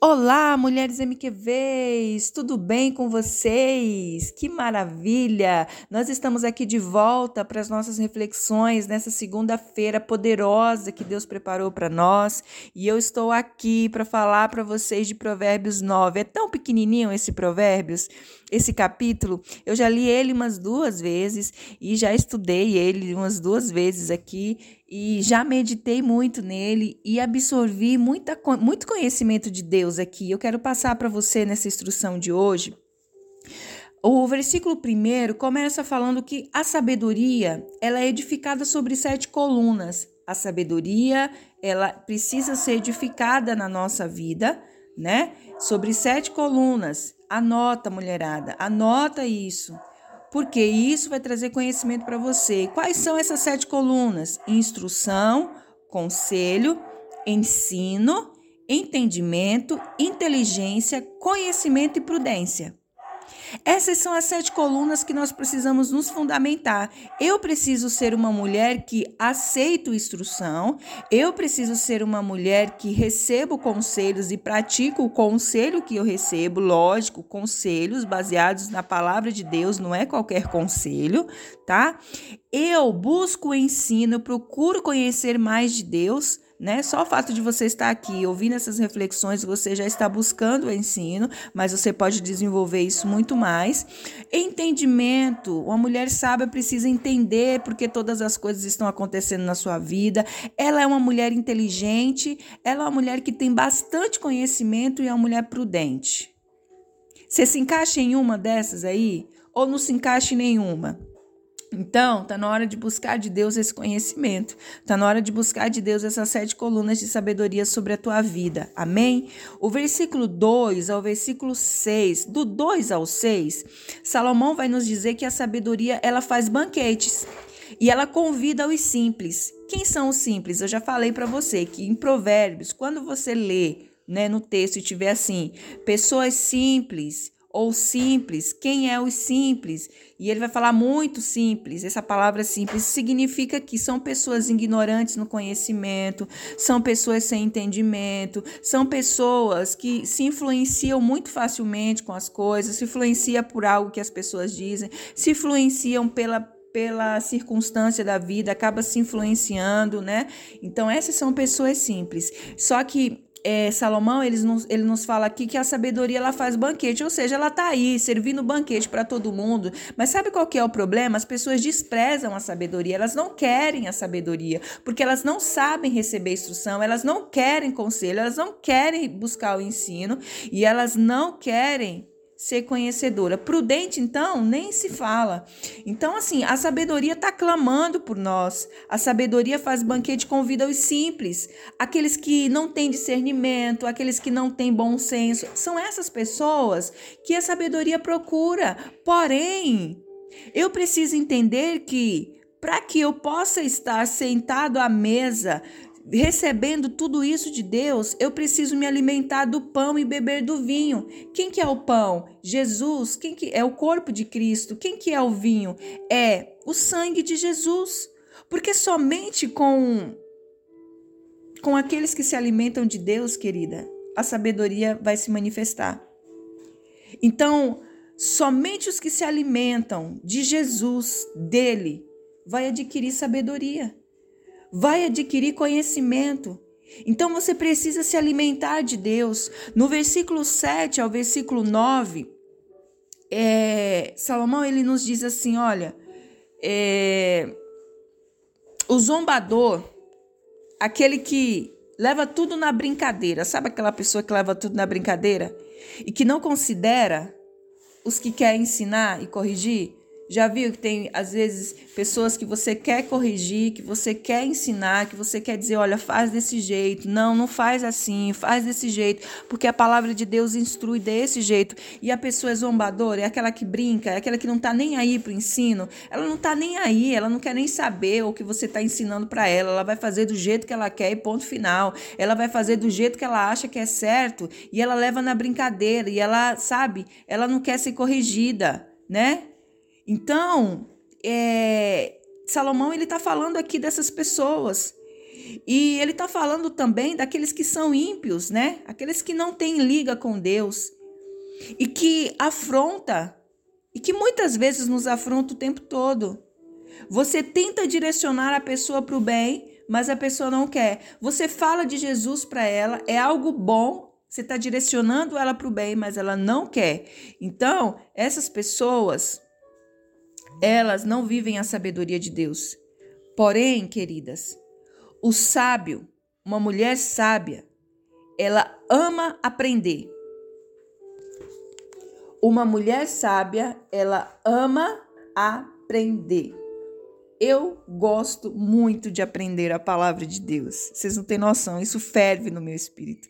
Olá, mulheres MQVs! Tudo bem com vocês? Que maravilha! Nós estamos aqui de volta para as nossas reflexões nessa segunda-feira poderosa que Deus preparou para nós, e eu estou aqui para falar para vocês de Provérbios 9. É tão pequenininho esse Provérbios, esse capítulo. Eu já li ele umas duas vezes e já estudei ele umas duas vezes aqui e já meditei muito nele e absorvi muita, muito conhecimento de Deus aqui. Eu quero passar para você nessa instrução de hoje. O versículo primeiro começa falando que a sabedoria ela é edificada sobre sete colunas. A sabedoria ela precisa ser edificada na nossa vida, né? Sobre sete colunas. Anota, mulherada, anota isso porque isso vai trazer conhecimento para você. Quais são essas sete colunas? Instrução, conselho, ensino, entendimento, inteligência, conhecimento e prudência. Essas são as sete colunas que nós precisamos nos fundamentar. Eu preciso ser uma mulher que aceito instrução, eu preciso ser uma mulher que recebo conselhos e pratico o conselho que eu recebo, lógico, conselhos baseados na palavra de Deus, não é qualquer conselho, tá? Eu busco o ensino, procuro conhecer mais de Deus né? Só o fato de você estar aqui ouvindo essas reflexões, você já está buscando o ensino, mas você pode desenvolver isso muito mais. Entendimento. Uma mulher sábia precisa entender porque todas as coisas estão acontecendo na sua vida. Ela é uma mulher inteligente, ela é uma mulher que tem bastante conhecimento e é uma mulher prudente. Você se encaixa em uma dessas aí? Ou não se encaixa em nenhuma? Então, tá na hora de buscar de Deus esse conhecimento. Tá na hora de buscar de Deus essas sete colunas de sabedoria sobre a tua vida. Amém? O versículo 2 ao versículo 6, do 2 ao 6, Salomão vai nos dizer que a sabedoria, ela faz banquetes. E ela convida os simples. Quem são os simples? Eu já falei para você que em Provérbios, quando você lê, né, no texto e tiver assim, pessoas simples, ou simples. Quem é os simples? E ele vai falar muito simples. Essa palavra simples significa que são pessoas ignorantes no conhecimento, são pessoas sem entendimento, são pessoas que se influenciam muito facilmente com as coisas, se influenciam por algo que as pessoas dizem, se influenciam pela pela circunstância da vida, acaba se influenciando, né? Então, essas são pessoas simples. Só que é, Salomão ele nos, ele nos fala aqui que a sabedoria ela faz banquete, ou seja, ela está aí servindo banquete para todo mundo. Mas sabe qual que é o problema? As pessoas desprezam a sabedoria, elas não querem a sabedoria, porque elas não sabem receber instrução, elas não querem conselho, elas não querem buscar o ensino e elas não querem ser conhecedora. Prudente, então, nem se fala. Então, assim, a sabedoria está clamando por nós. A sabedoria faz banquete, convida os simples, aqueles que não têm discernimento, aqueles que não têm bom senso. São essas pessoas que a sabedoria procura. Porém, eu preciso entender que para que eu possa estar sentado à mesa recebendo tudo isso de Deus, eu preciso me alimentar do pão e beber do vinho. Quem que é o pão? Jesus. Quem que é o corpo de Cristo? Quem que é o vinho? É o sangue de Jesus. Porque somente com com aqueles que se alimentam de Deus, querida, a sabedoria vai se manifestar. Então, somente os que se alimentam de Jesus, dele, vai adquirir sabedoria vai adquirir conhecimento. Então você precisa se alimentar de Deus. No versículo 7 ao versículo 9, é, Salomão ele nos diz assim: olha, é, o zombador, aquele que leva tudo na brincadeira, sabe aquela pessoa que leva tudo na brincadeira e que não considera os que quer ensinar e corrigir? Já viu que tem, às vezes, pessoas que você quer corrigir, que você quer ensinar, que você quer dizer, olha, faz desse jeito. Não, não faz assim, faz desse jeito. Porque a palavra de Deus instrui desse jeito. E a pessoa é zombadora, é aquela que brinca, é aquela que não está nem aí para o ensino. Ela não está nem aí, ela não quer nem saber o que você está ensinando para ela. Ela vai fazer do jeito que ela quer e ponto final. Ela vai fazer do jeito que ela acha que é certo. E ela leva na brincadeira. E ela, sabe, ela não quer ser corrigida, né? Então, é, Salomão ele está falando aqui dessas pessoas. E ele está falando também daqueles que são ímpios, né? Aqueles que não têm liga com Deus e que afronta e que muitas vezes nos afronta o tempo todo. Você tenta direcionar a pessoa para o bem, mas a pessoa não quer. Você fala de Jesus para ela, é algo bom, você está direcionando ela para o bem, mas ela não quer. Então, essas pessoas, elas não vivem a sabedoria de Deus. Porém, queridas, o sábio, uma mulher sábia, ela ama aprender. Uma mulher sábia, ela ama aprender. Eu gosto muito de aprender a palavra de Deus. Vocês não têm noção, isso ferve no meu espírito.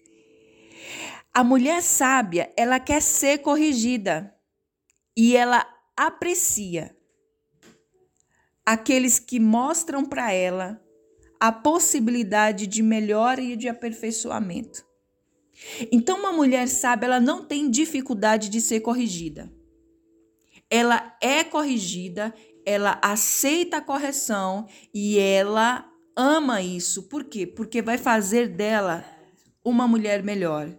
A mulher sábia, ela quer ser corrigida e ela aprecia aqueles que mostram para ela a possibilidade de melhora e de aperfeiçoamento. Então, uma mulher sábia, ela não tem dificuldade de ser corrigida. Ela é corrigida, ela aceita a correção e ela ama isso. Por quê? Porque vai fazer dela uma mulher melhor.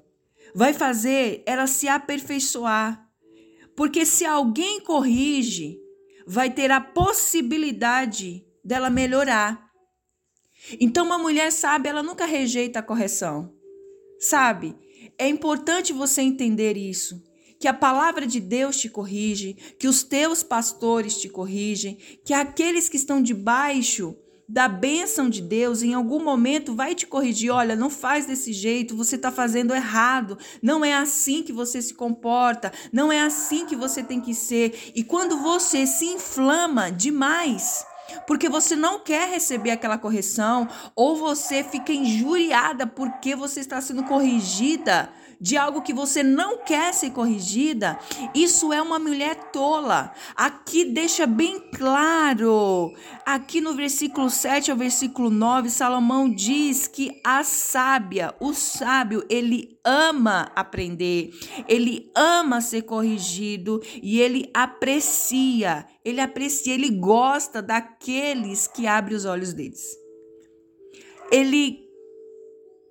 Vai fazer ela se aperfeiçoar. Porque se alguém corrige, vai ter a possibilidade dela melhorar. Então, uma mulher sábia, ela nunca rejeita a correção. Sabe? É importante você entender isso. Que a palavra de Deus te corrige, que os teus pastores te corrigem, que aqueles que estão debaixo da bênção de Deus, em algum momento vai te corrigir. Olha, não faz desse jeito, você está fazendo errado. Não é assim que você se comporta, não é assim que você tem que ser. E quando você se inflama demais, porque você não quer receber aquela correção, ou você fica injuriada porque você está sendo corrigida de algo que você não quer ser corrigida, isso é uma mulher tola. Aqui deixa bem claro, aqui no versículo 7 ao versículo 9, Salomão diz que a sábia, o sábio, ele ama aprender, ele ama ser corrigido e ele aprecia, ele aprecia, ele gosta daqueles que abrem os olhos deles. Ele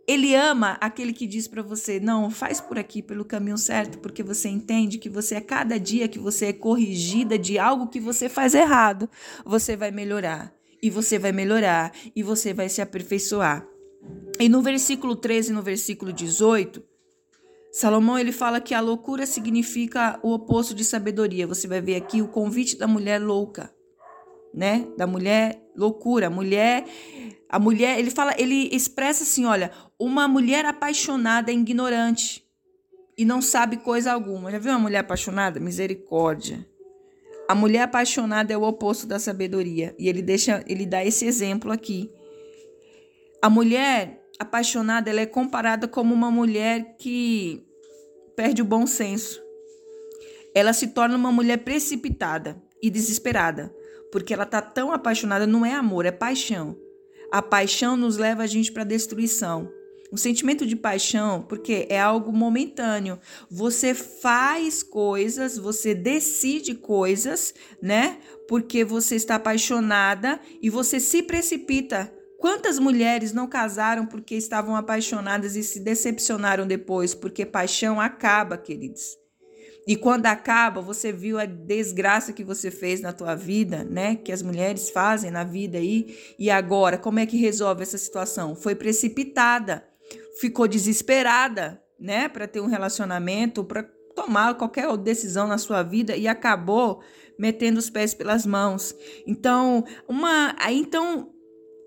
ele ama aquele que diz para você: não, faz por aqui, pelo caminho certo, porque você entende que você, a cada dia que você é corrigida de algo que você faz errado, você vai melhorar, e você vai melhorar, e você vai se aperfeiçoar. E no versículo 13 e no versículo 18, Salomão ele fala que a loucura significa o oposto de sabedoria. Você vai ver aqui o convite da mulher louca, né? Da mulher loucura, mulher a mulher, ele fala, ele expressa assim, olha, uma mulher apaixonada é ignorante e não sabe coisa alguma. Já viu uma mulher apaixonada? Misericórdia. A mulher apaixonada é o oposto da sabedoria e ele deixa, ele dá esse exemplo aqui. A mulher apaixonada, ela é comparada como uma mulher que perde o bom senso. Ela se torna uma mulher precipitada e desesperada, porque ela tá tão apaixonada, não é amor, é paixão. A paixão nos leva a gente para destruição. O sentimento de paixão, porque é algo momentâneo. Você faz coisas, você decide coisas, né? Porque você está apaixonada e você se precipita. Quantas mulheres não casaram porque estavam apaixonadas e se decepcionaram depois? Porque paixão acaba, queridos. E quando acaba, você viu a desgraça que você fez na tua vida, né? Que as mulheres fazem na vida aí. E agora, como é que resolve essa situação? Foi precipitada, ficou desesperada, né? Para ter um relacionamento, para tomar qualquer decisão na sua vida e acabou metendo os pés pelas mãos. Então, uma, então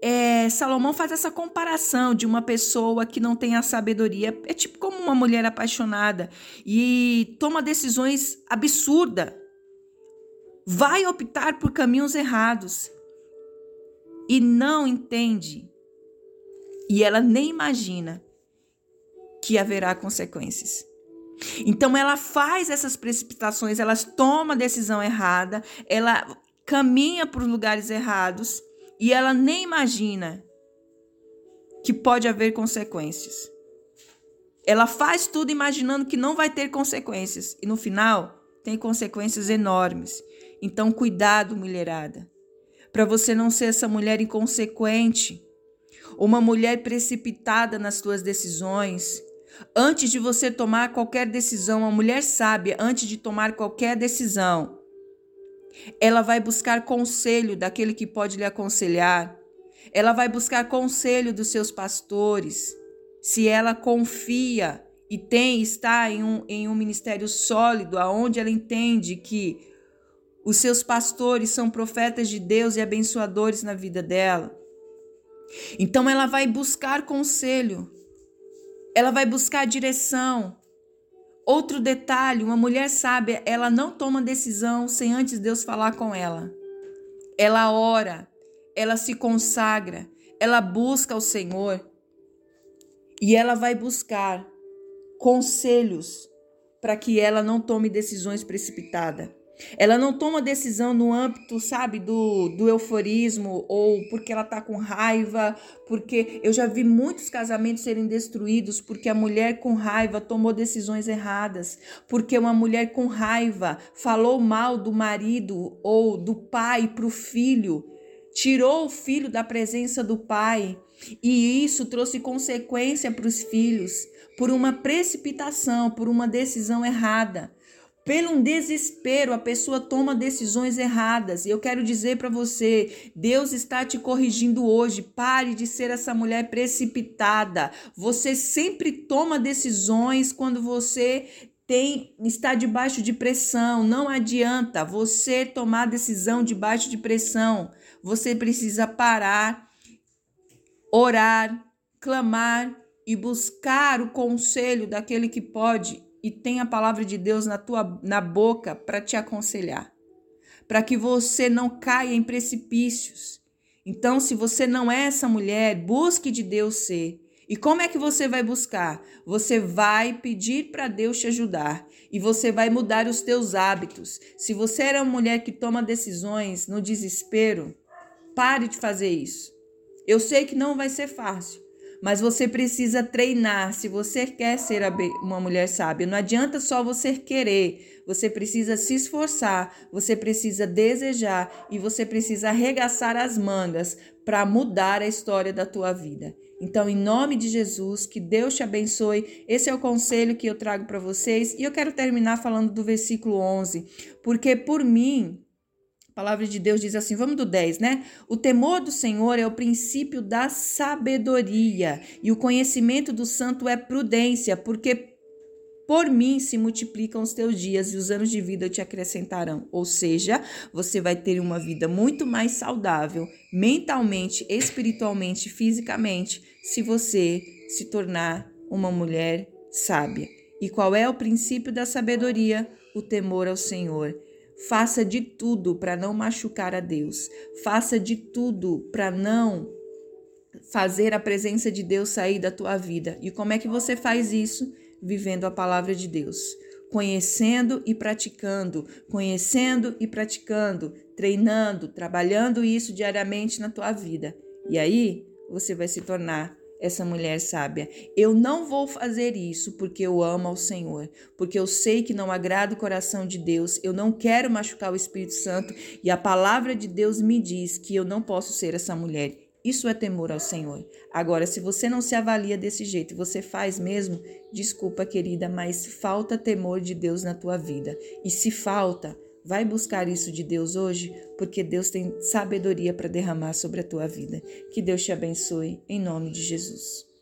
é, Salomão faz essa comparação de uma pessoa que não tem a sabedoria. É tipo como uma mulher apaixonada e toma decisões absurdas. Vai optar por caminhos errados e não entende. E ela nem imagina que haverá consequências. Então ela faz essas precipitações, ela toma a decisão errada, ela caminha para os lugares errados e ela nem imagina que pode haver consequências. Ela faz tudo imaginando que não vai ter consequências e no final tem consequências enormes. Então, cuidado, mulherada, para você não ser essa mulher inconsequente. uma mulher precipitada nas tuas decisões. Antes de você tomar qualquer decisão, uma mulher sábia, antes de tomar qualquer decisão, ela vai buscar conselho daquele que pode lhe aconselhar. Ela vai buscar conselho dos seus pastores. Se ela confia e tem está em um, em um ministério sólido, aonde ela entende que os seus pastores são profetas de Deus e abençoadores na vida dela. Então ela vai buscar conselho, ela vai buscar direção. Outro detalhe: uma mulher sábia, ela não toma decisão sem antes Deus falar com ela. Ela ora, ela se consagra, ela busca o Senhor e ela vai buscar conselhos para que ela não tome decisões precipitadas. Ela não toma decisão no âmbito, sabe, do, do euforismo ou porque ela tá com raiva, porque eu já vi muitos casamentos serem destruídos porque a mulher com raiva tomou decisões erradas, porque uma mulher com raiva falou mal do marido ou do pai para o filho, tirou o filho da presença do pai e isso trouxe consequência para os filhos por uma precipitação, por uma decisão errada. Pelo um desespero, a pessoa toma decisões erradas. E eu quero dizer para você, Deus está te corrigindo hoje. Pare de ser essa mulher precipitada. Você sempre toma decisões quando você tem está debaixo de pressão. Não adianta você tomar decisão debaixo de pressão. Você precisa parar, orar, clamar e buscar o conselho daquele que pode e tem a palavra de Deus na tua na boca para te aconselhar, para que você não caia em precipícios. Então, se você não é essa mulher, busque de Deus ser. E como é que você vai buscar? Você vai pedir para Deus te ajudar e você vai mudar os teus hábitos. Se você era uma mulher que toma decisões no desespero, pare de fazer isso. Eu sei que não vai ser fácil, mas você precisa treinar se você quer ser uma mulher sábia. Não adianta só você querer, você precisa se esforçar, você precisa desejar e você precisa arregaçar as mangas para mudar a história da tua vida. Então, em nome de Jesus, que Deus te abençoe. Esse é o conselho que eu trago para vocês. E eu quero terminar falando do versículo 11, porque por mim palavra de Deus diz assim, vamos do 10, né? O temor do Senhor é o princípio da sabedoria, e o conhecimento do santo é prudência, porque por mim se multiplicam os teus dias e os anos de vida te acrescentarão. Ou seja, você vai ter uma vida muito mais saudável, mentalmente, espiritualmente, fisicamente, se você se tornar uma mulher sábia. E qual é o princípio da sabedoria? O temor ao Senhor. Faça de tudo para não machucar a Deus. Faça de tudo para não fazer a presença de Deus sair da tua vida. E como é que você faz isso? Vivendo a palavra de Deus, conhecendo e praticando, conhecendo e praticando, treinando, trabalhando isso diariamente na tua vida. E aí você vai se tornar essa mulher sábia. Eu não vou fazer isso porque eu amo ao Senhor, porque eu sei que não agrada o coração de Deus, eu não quero machucar o Espírito Santo e a palavra de Deus me diz que eu não posso ser essa mulher. Isso é temor ao Senhor. Agora, se você não se avalia desse jeito, você faz mesmo, desculpa, querida, mas falta temor de Deus na tua vida. E se falta, Vai buscar isso de Deus hoje, porque Deus tem sabedoria para derramar sobre a tua vida. Que Deus te abençoe, em nome de Jesus.